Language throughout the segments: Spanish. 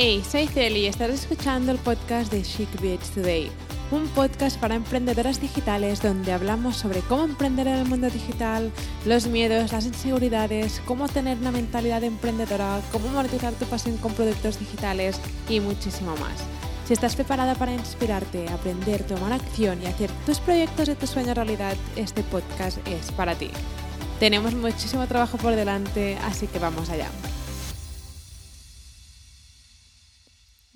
Hey, soy Celi y estás escuchando el podcast de Chic Beats Today, un podcast para emprendedoras digitales donde hablamos sobre cómo emprender en el mundo digital, los miedos, las inseguridades, cómo tener una mentalidad emprendedora, cómo monetizar tu pasión con productos digitales y muchísimo más. Si estás preparada para inspirarte, aprender, tomar acción y hacer tus proyectos de tu sueño realidad, este podcast es para ti. Tenemos muchísimo trabajo por delante, así que vamos allá.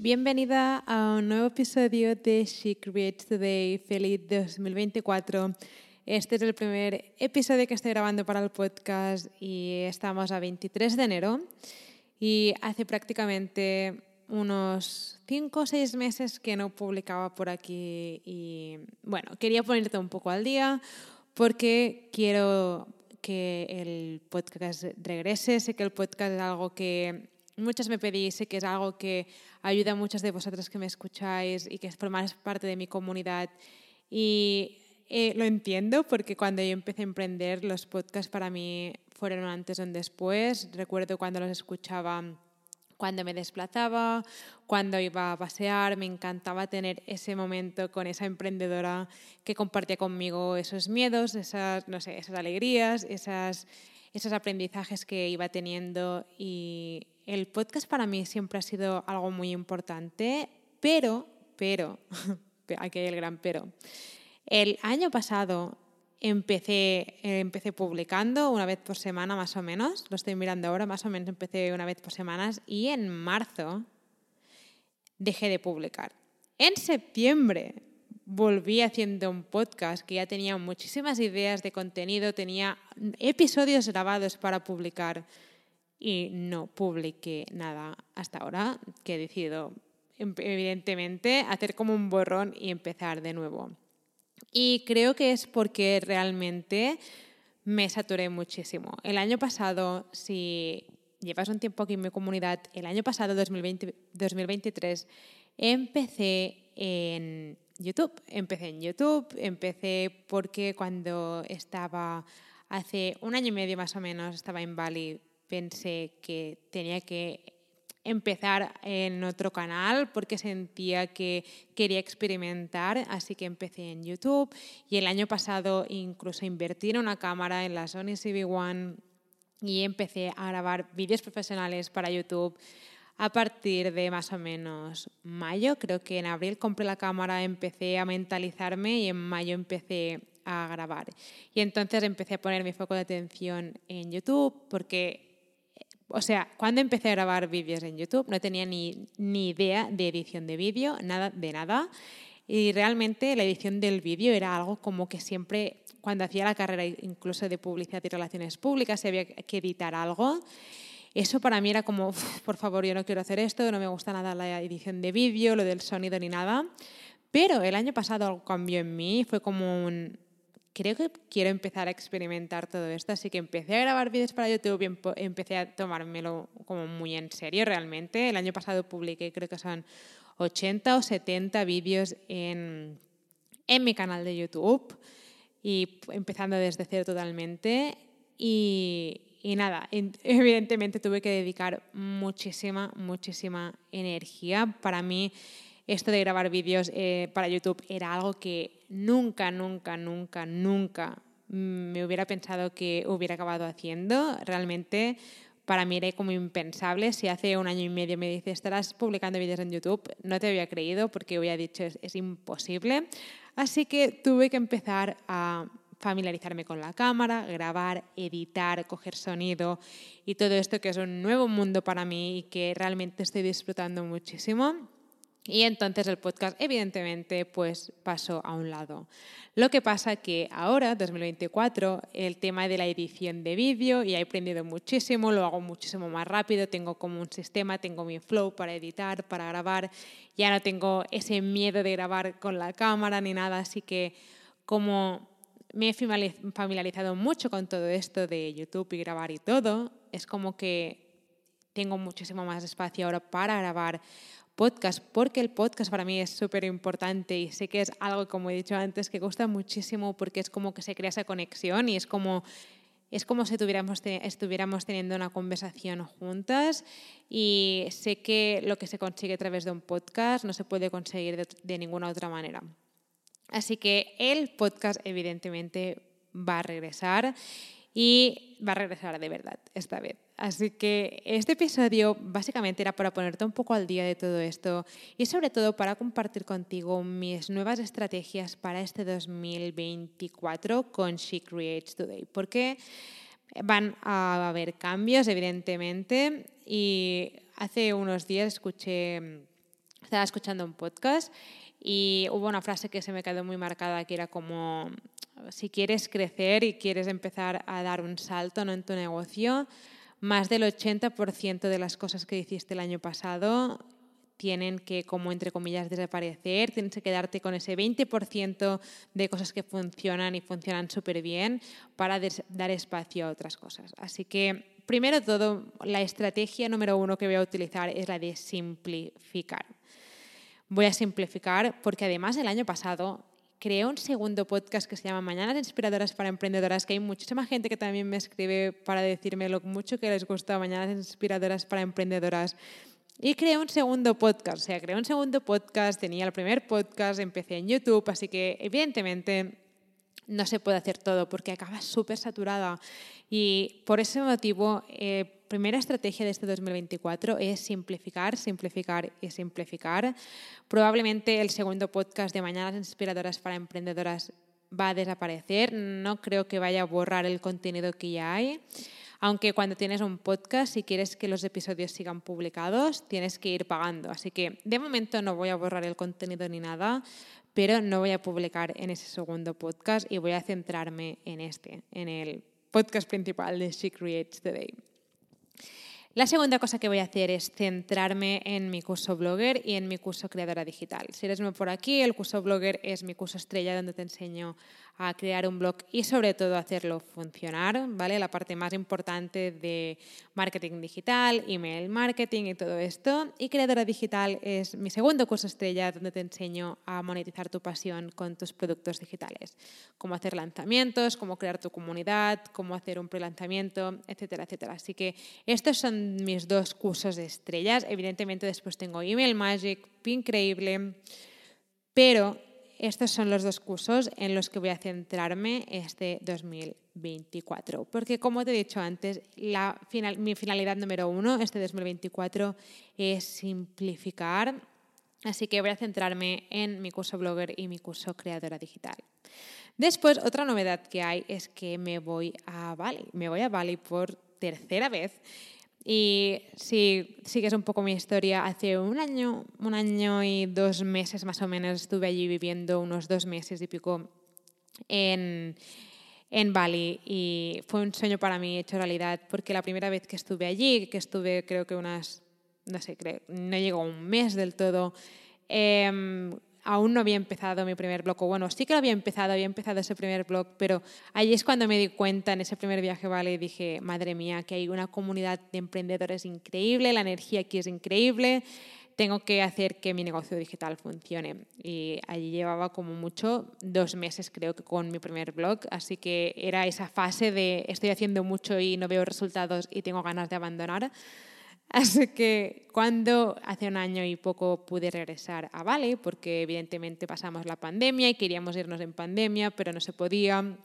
Bienvenida a un nuevo episodio de She Creates Today. Feliz 2024. Este es el primer episodio que estoy grabando para el podcast y estamos a 23 de enero. Y hace prácticamente unos 5 o 6 meses que no publicaba por aquí. Y bueno, quería ponerte un poco al día porque quiero que el podcast regrese. Sé que el podcast es algo que muchas me pedís, sé que es algo que ayuda a muchas de vosotras que me escucháis y que formáis parte de mi comunidad. Y eh, lo entiendo porque cuando yo empecé a emprender, los podcasts para mí fueron antes o después. Recuerdo cuando los escuchaba cuando me desplazaba, cuando iba a pasear, me encantaba tener ese momento con esa emprendedora que compartía conmigo esos miedos, esas, no sé, esas alegrías, esas, esos aprendizajes que iba teniendo y el podcast para mí siempre ha sido algo muy importante, pero, pero, aquí hay el gran pero. El año pasado empecé, empecé publicando una vez por semana más o menos, lo estoy mirando ahora, más o menos empecé una vez por semanas y en marzo dejé de publicar. En septiembre volví haciendo un podcast que ya tenía muchísimas ideas de contenido, tenía episodios grabados para publicar y no publiqué nada hasta ahora, que he decidido em, evidentemente hacer como un borrón y empezar de nuevo. Y creo que es porque realmente me saturé muchísimo. El año pasado, si llevas un tiempo aquí en mi comunidad, el año pasado, 2020, 2023, empecé en YouTube. Empecé en YouTube, empecé porque cuando estaba hace un año y medio más o menos, estaba en Bali pensé que tenía que empezar en otro canal porque sentía que quería experimentar, así que empecé en YouTube y el año pasado incluso invertí en una cámara en la Sony CV1 y empecé a grabar vídeos profesionales para YouTube a partir de más o menos mayo, creo que en abril compré la cámara, empecé a mentalizarme y en mayo empecé a grabar. Y entonces empecé a poner mi foco de atención en YouTube porque o sea, cuando empecé a grabar vídeos en YouTube no tenía ni, ni idea de edición de vídeo, nada de nada. Y realmente la edición del vídeo era algo como que siempre, cuando hacía la carrera incluso de publicidad y relaciones públicas, se había que editar algo. Eso para mí era como, por favor, yo no quiero hacer esto, no me gusta nada la edición de vídeo, lo del sonido ni nada. Pero el año pasado algo cambió en mí, fue como un, creo que quiero empezar a experimentar todo esto, así que empecé a grabar vídeos para YouTube y empecé a tomármelo como muy en serio realmente. El año pasado publiqué, creo que son 80 o 70 vídeos en, en mi canal de YouTube y empezando desde cero totalmente. Y, y nada, evidentemente tuve que dedicar muchísima, muchísima energía. Para mí esto de grabar vídeos eh, para YouTube era algo que nunca, nunca, nunca, nunca me hubiera pensado que hubiera acabado haciendo. Realmente para mí era como impensable. Si hace un año y medio me dices, estarás publicando vídeos en YouTube, no te había creído porque hubiera dicho, es, es imposible. Así que tuve que empezar a familiarizarme con la cámara, grabar, editar, coger sonido y todo esto que es un nuevo mundo para mí y que realmente estoy disfrutando muchísimo. Y entonces el podcast, evidentemente, pues pasó a un lado. Lo que pasa que ahora, 2024, el tema de la edición de vídeo, y he aprendido muchísimo, lo hago muchísimo más rápido, tengo como un sistema, tengo mi flow para editar, para grabar, ya no tengo ese miedo de grabar con la cámara ni nada, así que como me he familiarizado mucho con todo esto de YouTube y grabar y todo, es como que tengo muchísimo más espacio ahora para grabar podcast, porque el podcast para mí es súper importante y sé que es algo, como he dicho antes, que gusta muchísimo porque es como que se crea esa conexión y es como es como si estuviéramos teniendo una conversación juntas y sé que lo que se consigue a través de un podcast no se puede conseguir de, ninguna otra manera. Así que el podcast evidentemente va a regresar y va a regresar de verdad esta vez. Así que este episodio básicamente era para ponerte un poco al día de todo esto y sobre todo para compartir contigo mis nuevas estrategias para este 2024 con She Creates Today. Porque van a haber cambios, evidentemente, y hace unos días escuché, estaba escuchando un podcast y hubo una frase que se me quedó muy marcada que era como si quieres crecer y quieres empezar a dar un salto ¿no? en tu negocio, más del 80% de las cosas que hiciste el año pasado tienen que, como entre comillas, desaparecer, tienes que quedarte con ese 20% de cosas que funcionan y funcionan súper bien para dar espacio a otras cosas. Así que, primero todo, la estrategia número uno que voy a utilizar es la de simplificar. Voy a simplificar porque además el año pasado creé un segundo podcast que se llama Mañanas Inspiradoras para Emprendedoras, que hay muchísima gente que también me escribe para decirme lo mucho que les gusta Mañanas Inspiradoras para Emprendedoras. Y creé un segundo podcast, o sea, creé un segundo podcast, tenía el primer podcast, empecé en YouTube, así que evidentemente no se puede hacer todo porque acaba súper saturada. Y por ese motivo, eh, primera estrategia de este 2024 es simplificar, simplificar y simplificar. Probablemente el segundo podcast de Mañanas Inspiradoras para Emprendedoras va a desaparecer. No creo que vaya a borrar el contenido que ya hay. Aunque cuando tienes un podcast, si quieres que los episodios sigan publicados, tienes que ir pagando. Así que de momento no voy a borrar el contenido ni nada, pero no voy a publicar en ese segundo podcast y voy a centrarme en este, en el podcast principal de She Creates Today. La segunda cosa que voy a hacer es centrarme en mi curso blogger y en mi curso creadora digital. Si eres nuevo por aquí, el curso blogger es mi curso estrella donde te enseño a crear un blog y sobre todo hacerlo funcionar, ¿vale? La parte más importante de marketing digital, email marketing y todo esto. Y creadora digital es mi segundo curso estrella donde te enseño a monetizar tu pasión con tus productos digitales. Cómo hacer lanzamientos, cómo crear tu comunidad, cómo hacer un pre-lanzamiento, etcétera, etcétera. Así que estos son mis dos cursos de estrellas. Evidentemente después tengo Email Magic, Increíble, pero estos son los dos cursos en los que voy a centrarme este 2024. Porque como te he dicho antes, mi finalidad número uno este 2024 es simplificar. Así que voy a centrarme en mi curso blogger y mi curso creadora digital. Después, otra novedad que hay es que me voy a Bali. Me voy a Bali por tercera vez y si sigues un poco mi historia, hace un año, un año y dos meses más o menos estuve allí viviendo unos dos meses y pico en, en Bali. Y fue un sueño para mí hecho realidad porque la primera vez que estuve allí, que estuve creo que unas, no sé, creo, no llegó un mes del todo, eh, aún no había empezado mi primer blog, o bueno, sí que lo había empezado, había empezado ese primer blog, pero ahí es cuando me di cuenta en ese primer viaje, vale, y dije, madre mía, que hay una comunidad de emprendedores increíble, la energía aquí es increíble, tengo que hacer que mi negocio digital funcione. Y allí llevaba como mucho dos meses, creo que, con mi primer blog, así que era esa fase de estoy haciendo mucho y no veo resultados y tengo ganas de abandonar. Así que cuando hace un año y poco pude regresar a Bali, porque evidentemente pasamos la pandemia y queríamos irnos en pandemia, pero no se podía.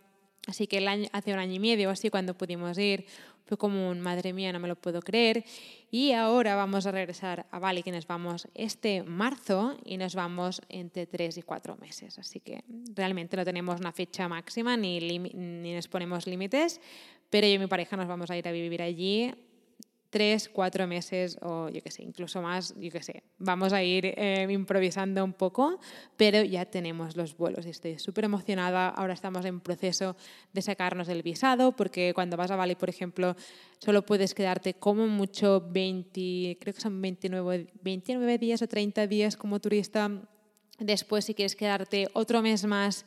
Así que el año, hace un año y medio así cuando pudimos ir, fue como un madre mía, no me lo puedo creer. Y ahora vamos a regresar a Bali, que nos vamos este marzo y nos vamos entre tres y cuatro meses. Así que realmente no tenemos una fecha máxima ni, ni nos ponemos límites, pero yo y mi pareja nos vamos a ir a vivir allí tres, cuatro meses o yo qué sé, incluso más, yo qué sé. Vamos a ir eh, improvisando un poco, pero ya tenemos los vuelos y estoy súper emocionada. Ahora estamos en proceso de sacarnos el visado porque cuando vas a Bali, por ejemplo, solo puedes quedarte como mucho 20, creo que son 29, 29 días o 30 días como turista. Después, si quieres quedarte otro mes más,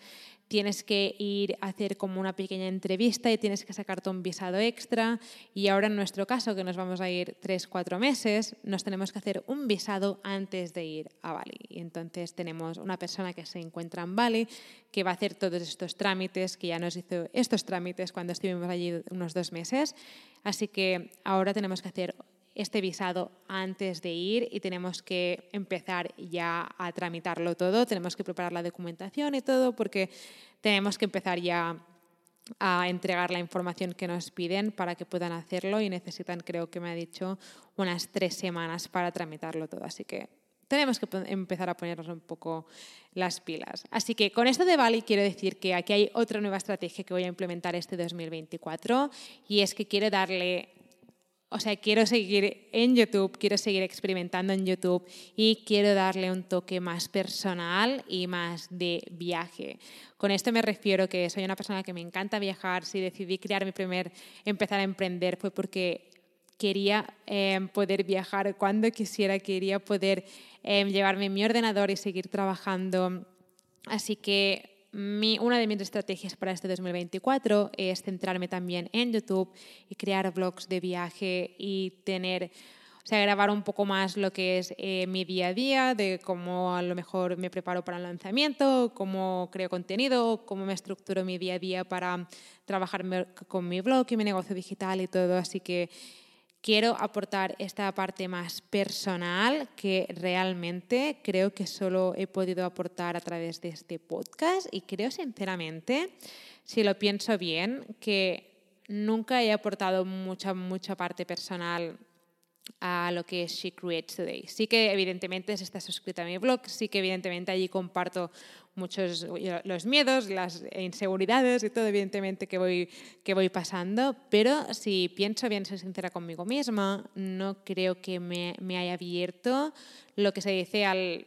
tienes que ir a hacer como una pequeña entrevista y tienes que sacarte un visado extra. Y ahora en nuestro caso, que nos vamos a ir tres, cuatro meses, nos tenemos que hacer un visado antes de ir a Bali. Y entonces tenemos una persona que se encuentra en Bali que va a hacer todos estos trámites, que ya nos hizo estos trámites cuando estuvimos allí unos dos meses. Así que ahora tenemos que hacer este visado antes de ir y tenemos que empezar ya a tramitarlo todo, tenemos que preparar la documentación y todo porque tenemos que empezar ya a entregar la información que nos piden para que puedan hacerlo y necesitan, creo que me ha dicho, unas tres semanas para tramitarlo todo. Así que tenemos que empezar a ponernos un poco las pilas. Así que con esto de Bali quiero decir que aquí hay otra nueva estrategia que voy a implementar este 2024 y es que quiero darle o sea, quiero seguir en YouTube, quiero seguir experimentando en YouTube y quiero darle un toque más personal y más de viaje. Con esto me refiero que soy una persona que me encanta viajar. Si decidí crear mi primer, empezar a emprender fue porque quería em, poder viajar cuando quisiera, quería poder em, llevarme mi ordenador y seguir trabajando. Así que una de mis estrategias para este 2024 es centrarme también en YouTube y crear vlogs de viaje y tener, o sea, grabar un poco más lo que es eh, mi día a día, de cómo a lo mejor me preparo para el lanzamiento, cómo creo contenido, cómo me estructuro mi día a día para trabajar con mi blog y mi negocio digital y todo. Así que quiero aportar esta parte más personal que realmente creo que solo he podido aportar a través de este podcast y creo sinceramente, si lo pienso bien, que nunca he aportado mucha, mucha parte personal a lo que es She Creates Today. Sí que evidentemente se está suscrita a mi blog, sí que evidentemente allí comparto muchos los miedos, las inseguridades y todo evidentemente que voy, que voy pasando, pero si pienso bien, soy sincera conmigo misma, no creo que me, me haya abierto lo que se dice al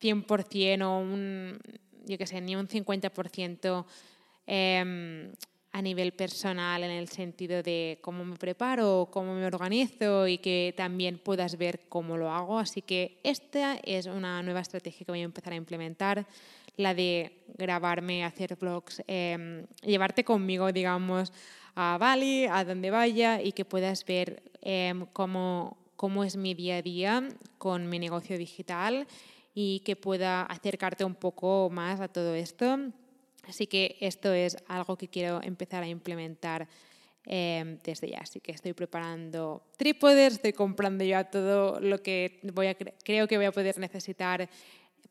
100% o un, yo qué sé, ni un 50% eh, a nivel personal en el sentido de cómo me preparo, cómo me organizo y que también puedas ver cómo lo hago. Así que esta es una nueva estrategia que voy a empezar a implementar, la de grabarme, hacer vlogs, em, llevarte conmigo, digamos, a Bali, a donde vaya y que puedas ver em, cómo, cómo es mi día a día con mi negocio digital y que pueda acercarte un poco más a todo esto Así que esto es algo que quiero empezar a implementar em, desde ya. Así que estoy preparando trípodes, estoy comprando ya todo lo que voy a, creo que voy a poder necesitar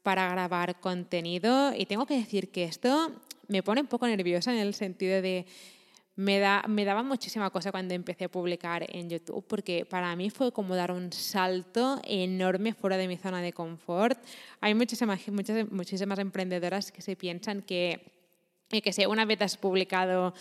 para grabar contenido. Y tengo que decir que esto me pone un poco nerviosa en el sentido de me, da, me daba muchísima cosa cuando empecé a publicar en YouTube, porque para mí fue como dar un salto enorme fuera de mi zona de confort. Hay muchísimas, muchas, muchísimas emprendedoras que se piensan que que sé, una vez has publicado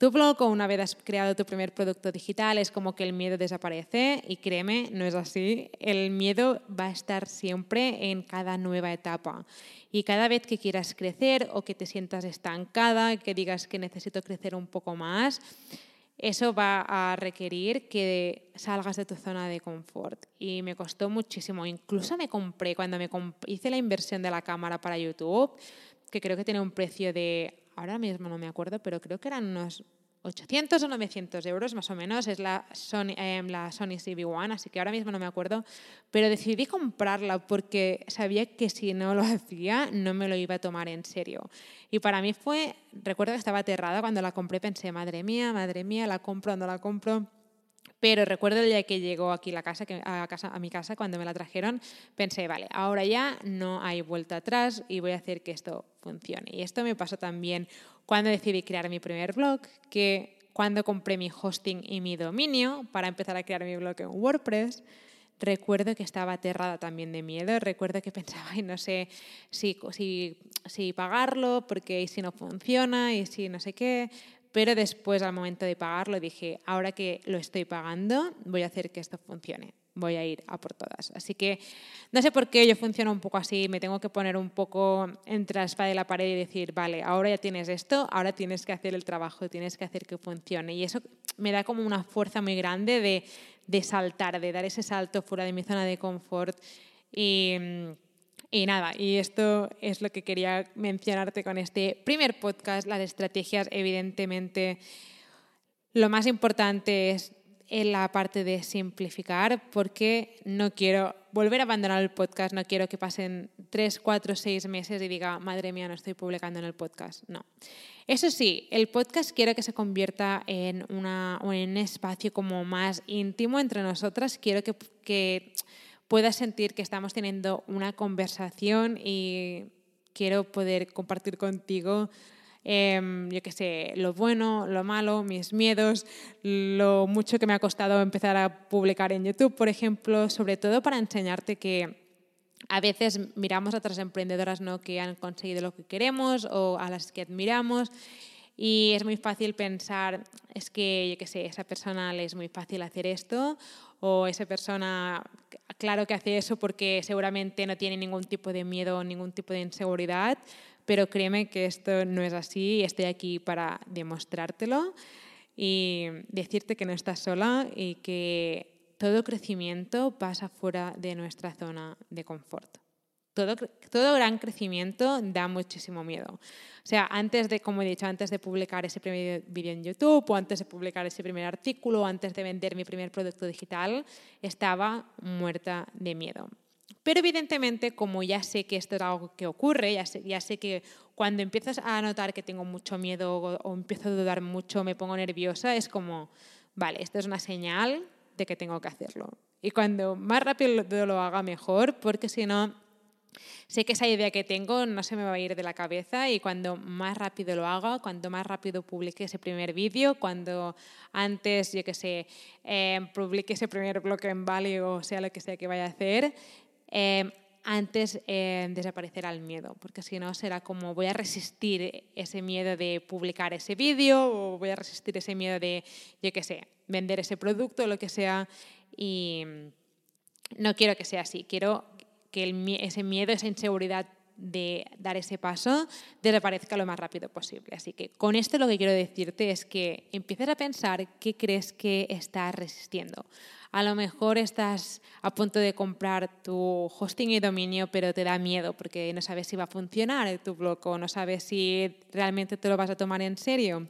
tu blog o una vez has creado tu primer producto digital, es como que el miedo desaparece y créeme, no es así. El miedo va a estar siempre en cada nueva etapa. Y cada vez que quieras crecer o que te sientas estancada, que digas que necesito crecer un poco más, eso va a requerir que salgas de tu zona de confort. Y me costó muchísimo. Incluso me compré, cuando me hice la inversión de la cámara para YouTube, que creo que tiene un precio de ahora mismo no me acuerdo, pero creo que eran unos 800 o 900 euros más o menos, es la Sony, eh, Sony CB1, así que ahora mismo no me acuerdo, pero decidí comprarla porque sabía que si no lo hacía no me lo iba a tomar en serio. Y para mí fue, recuerdo que estaba aterrada cuando la compré, pensé, madre mía, madre mía, la compro no la compro. Pero recuerdo el día que llegó aquí la casa, a, casa, a mi casa, cuando me la trajeron, pensé, vale, ahora ya no hay vuelta atrás y voy a hacer que esto funcione. Y esto me pasó también cuando decidí crear mi primer blog, que cuando compré mi hosting y mi dominio para empezar a crear mi blog en WordPress, recuerdo que estaba aterrada también de miedo, recuerdo que pensaba, y no sé si, si, si pagarlo, porque si no funciona, y si no sé qué, pero después al momento de pagarlo dije, ahora que lo estoy pagando, voy a hacer que esto funcione, voy a ir a por todas. Así que no sé por qué yo funciono un poco así, me tengo que poner un poco entre la espada y la pared y decir, vale, ahora ya tienes esto, ahora tienes que hacer el trabajo, tienes que hacer que funcione. Y eso me da como una fuerza muy grande de, de saltar, de dar ese salto fuera de mi zona de confort y Y nada, y esto es lo que quería mencionarte con este primer podcast. Las estrategias, evidentemente, lo más importante es en la parte de simplificar, porque no quiero volver a abandonar el podcast, no quiero que pasen tres, cuatro, seis meses y diga, madre mía, no estoy publicando en el podcast. No. Eso sí, el podcast quiero que se convierta en, una, un espacio como más íntimo entre nosotras. Quiero que puedas sentir que estamos teniendo una conversación y quiero poder compartir contigo em, yo qué sé, lo bueno, lo malo, mis miedos, lo mucho que me ha costado empezar a publicar en YouTube, por ejemplo, sobre todo para enseñarte que a veces miramos a otras emprendedoras ¿no? que han conseguido lo que queremos o a las que admiramos y es muy fácil pensar, es que, yo qué sé, esa persona le es muy fácil hacer esto o esa persona, claro que hace eso porque seguramente no tiene ningún tipo de miedo ningún tipo de inseguridad, pero créeme que esto no es así estoy aquí para demostrártelo y decirte que no estás sola y que todo crecimiento pasa fuera de nuestra zona de confort. Todo, gran crecimiento da muchísimo miedo. O sea, antes de, como he dicho, antes de publicar ese primer vídeo en YouTube o antes de publicar ese primer artículo o antes de vender mi primer producto digital, estaba muerta de miedo. Pero evidentemente, como ya sé que esto es algo que ocurre, ya sé, ya sé que cuando empiezas a notar que tengo mucho miedo o, o empiezo a dudar mucho, me pongo nerviosa, es como, vale, esto es una señal de que tengo que hacerlo. Y cuando más rápido lo haga, mejor, porque si no, Sé que esa idea que tengo no se me va a ir de la cabeza y cuando más rápido lo haga, cuando más rápido publique ese primer vídeo, cuando antes, yo que sé, eh, publique ese primer bloque en Bali o sea lo que sea que vaya a hacer, eh, antes eh, desaparecerá el miedo, porque si no será como voy a resistir ese miedo de publicar ese vídeo o voy a resistir ese miedo de, yo qué sé, vender ese producto o lo que sea y no quiero que sea así, quiero que ese miedo, esa inseguridad de dar ese paso desaparezca lo más rápido posible. Así que con esto lo que quiero decirte es que empieces a pensar qué crees que estás resistiendo. A lo mejor estás a punto de comprar tu hosting y dominio, pero te da miedo porque no sabes si va a funcionar tu blog o no sabes si realmente te lo vas a tomar en serio.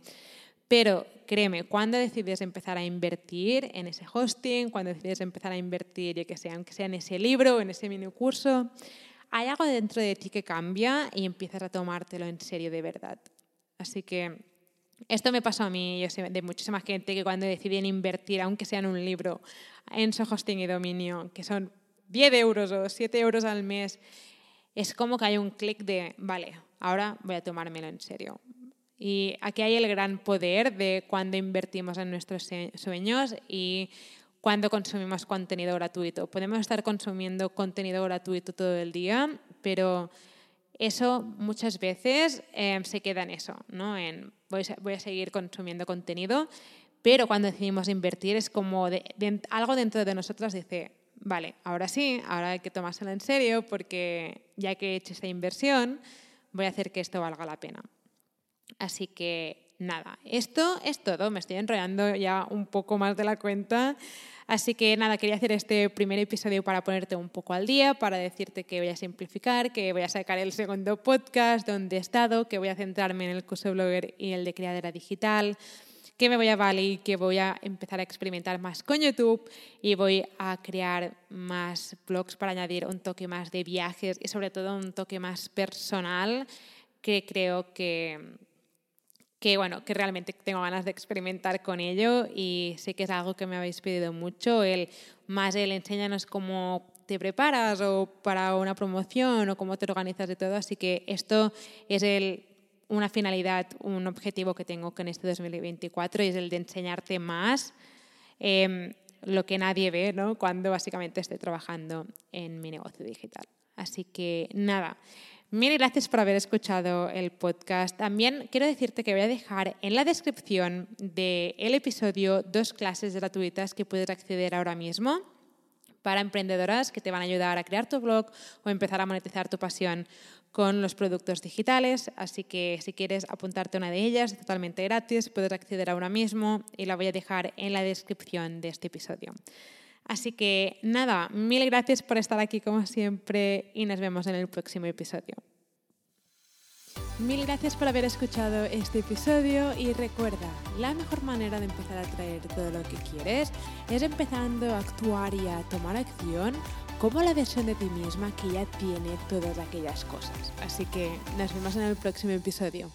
Pero créeme, cuando decides empezar a invertir en ese hosting, cuando decides empezar a invertir, que sea, aunque sea en ese libro, en ese mini curso, hay algo dentro de ti que cambia y empiezas a tomártelo en serio de verdad. Así que esto me pasó a mí, yo sé de muchísima gente que cuando deciden invertir, aunque sea en un libro, en su hosting y dominio, que son 10 euros o 7 euros al mes, es como que hay un clic de, vale, ahora voy a tomármelo en serio. Y aquí hay el gran poder de cuando invertimos en nuestros sueños y cuando consumimos contenido gratuito. Podemos estar consumiendo contenido gratuito todo el día, pero eso muchas veces em, se queda en eso, ¿no? En voy a, voy a, seguir consumiendo contenido, pero cuando decidimos invertir es como de, algo dentro de nosotras dice, vale, ahora sí, ahora hay que tomárselo en serio porque ya que he hecho esta inversión, voy a hacer que esto valga la pena. Así que nada, esto es todo. Me estoy enrollando ya un poco más de la cuenta. Así que nada, quería hacer este primer episodio para ponerte un poco al día, para decirte que voy a simplificar, que voy a sacar el segundo podcast donde he estado, que voy a centrarme en el curso blogger y el de creadora digital, que me voy a Bali, que voy a empezar a experimentar más con YouTube y voy a crear más blogs para añadir un toque más de viajes y sobre todo un toque más personal que creo que que bueno, que realmente tengo ganas de experimentar con ello y sé que es algo que me habéis pedido mucho, el más el enséñanos cómo te preparas o para una promoción o cómo te organizas de todo, así que esto es el, una finalidad, un objetivo que tengo con este 2024 y es el de enseñarte más eh, lo que nadie ve ¿no? cuando básicamente esté trabajando en mi negocio digital. Así que nada, Mil gracias por haber escuchado el podcast. También quiero decirte que voy a dejar en la descripción del episodio dos clases gratuitas que puedes acceder ahora mismo para emprendedoras que te van a ayudar a crear tu blog o empezar a monetizar tu pasión con los productos digitales. Así que si quieres apuntarte a una de ellas, totalmente gratis, puedes acceder ahora mismo y la voy a dejar en la descripción de este episodio. Así que nada, mil gracias por estar aquí como siempre y nos vemos en el próximo episodio. Mil gracias por haber escuchado este episodio y recuerda, la mejor manera de empezar a traer todo lo que quieres es empezando a actuar y a tomar acción como la versión de ti misma que ya tiene todas aquellas cosas. Así que nos vemos en el próximo episodio.